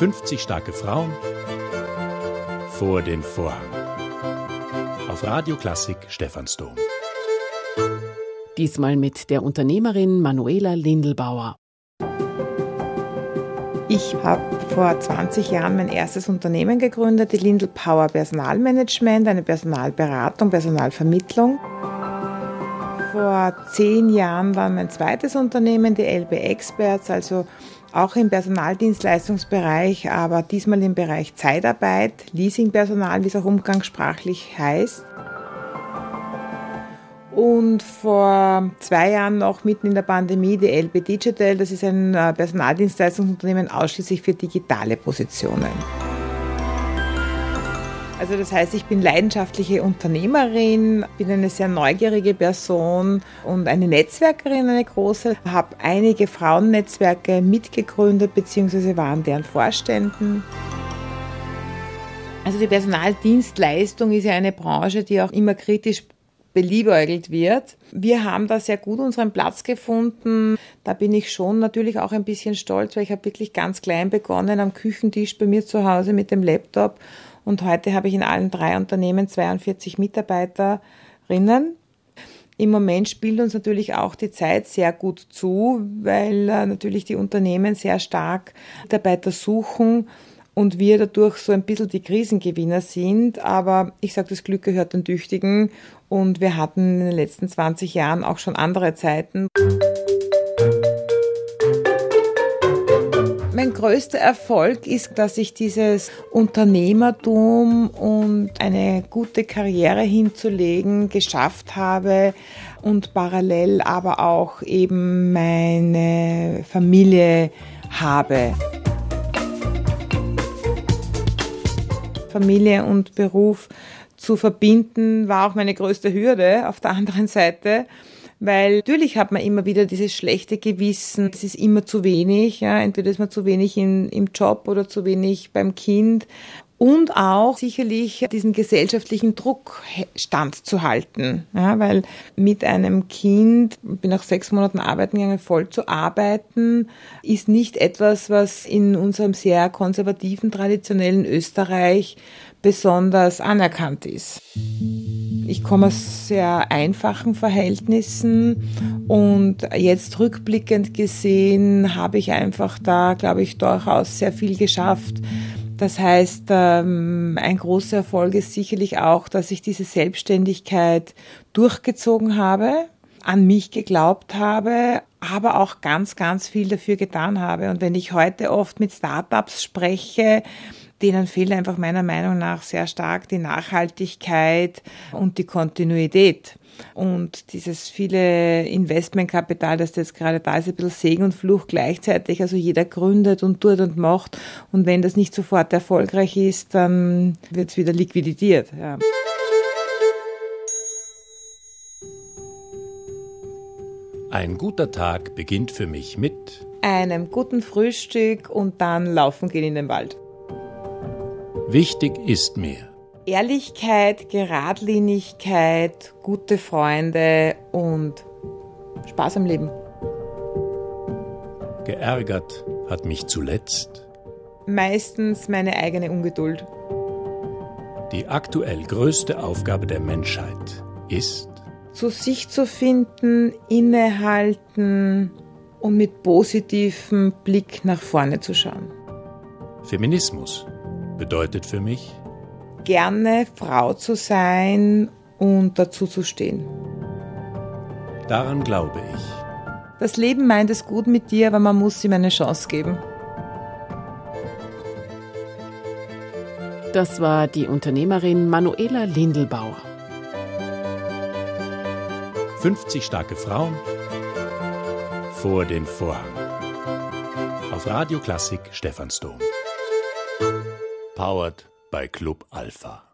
50 starke Frauen vor den Vorhang. Auf Radio Klassik Stephansdom. Diesmal mit der Unternehmerin Manuela Lindelbauer. Ich habe vor 20 Jahren mein erstes Unternehmen gegründet, die Lindel Power Personalmanagement, eine Personalberatung, Personalvermittlung. Vor zehn Jahren war mein zweites Unternehmen, die LB Experts, also auch im Personaldienstleistungsbereich, aber diesmal im Bereich Zeitarbeit, Leasingpersonal, wie es auch umgangssprachlich heißt. Und vor zwei Jahren noch mitten in der Pandemie die LB Digital, das ist ein äh, Personaldienstleistungsunternehmen ausschließlich für digitale Positionen. Also das heißt, ich bin leidenschaftliche Unternehmerin, bin eine sehr neugierige Person und eine Netzwerkerin, eine große. Habe einige Frauennetzwerke mitgegründet bzw. waren deren Vorständen. Also die Personaldienstleistung ist ja eine Branche, die auch immer kritisch beliebäugelt wird. Wir haben da sehr gut unseren Platz gefunden. Da bin ich schon natürlich auch ein bisschen stolz, weil ich habe wirklich ganz klein begonnen am Küchentisch bei mir zu Hause mit dem Laptop und heute habe ich in allen drei Unternehmen 42 Mitarbeiterinnen. Im Moment spielt uns natürlich auch die Zeit sehr gut zu, weil äh, natürlich die Unternehmen sehr stark Mitarbeiter suchen und wir dadurch so ein bisschen die Krisengewinner sind. Aber ich sage, das Glück gehört den Tüchtigen und wir hatten in den letzten 20 Jahren auch schon andere Zeiten. Mein größter Erfolg ist, dass ich dieses Unternehmertum und eine gute Karriere hinzulegen geschafft habe und parallel aber auch eben meine Familie habe. Familie und Beruf zu verbinden, war auch meine größte Hürde auf der anderen Seite. Weil natürlich hat man immer wieder dieses schlechte Gewissen, es ist immer zu wenig, ja, entweder ist man zu wenig in, im Job oder zu wenig beim Kind und auch sicherlich diesen gesellschaftlichen Druck standzuhalten, ja, weil mit einem Kind, bin nach sechs Monaten arbeiten gegangen, voll zu arbeiten, ist nicht etwas, was in unserem sehr konservativen, traditionellen Österreich besonders anerkannt ist. Ich komme aus sehr einfachen Verhältnissen und jetzt rückblickend gesehen habe ich einfach da, glaube ich, durchaus sehr viel geschafft. Das heißt, ähm, ein großer Erfolg ist sicherlich auch, dass ich diese Selbstständigkeit durchgezogen habe, an mich geglaubt habe, aber auch ganz, ganz viel dafür getan habe. Und wenn ich heute oft mit Startups spreche, denen fehlt einfach meiner Meinung nach sehr stark die Nachhaltigkeit und die Kontinuität. Und dieses viele Investmentkapital, das jetzt gerade da ist, ein bisschen Segen und Fluch gleichzeitig. Also jeder gründet und tut und macht. Und wenn das nicht sofort erfolgreich ist, dann wird es wieder liquidiert. Ja. Ein guter Tag beginnt für mich mit einem guten Frühstück und dann laufen gehen in den Wald. Wichtig ist mir Ehrlichkeit, Geradlinigkeit, gute Freunde und Spaß am Leben. Geärgert hat mich zuletzt meistens meine eigene Ungeduld. Die aktuell größte Aufgabe der Menschheit ist, zu sich zu finden, innehalten und mit positivem Blick nach vorne zu schauen. Feminismus bedeutet für mich, gerne Frau zu sein und dazu zu stehen. Daran glaube ich. Das Leben meint es gut mit dir, aber man muss ihm eine Chance geben. Das war die Unternehmerin Manuela Lindelbauer. 50 starke Frauen vor den Vorhang. Auf Radio Klassik Stephansdom. Powered by Club Alpha.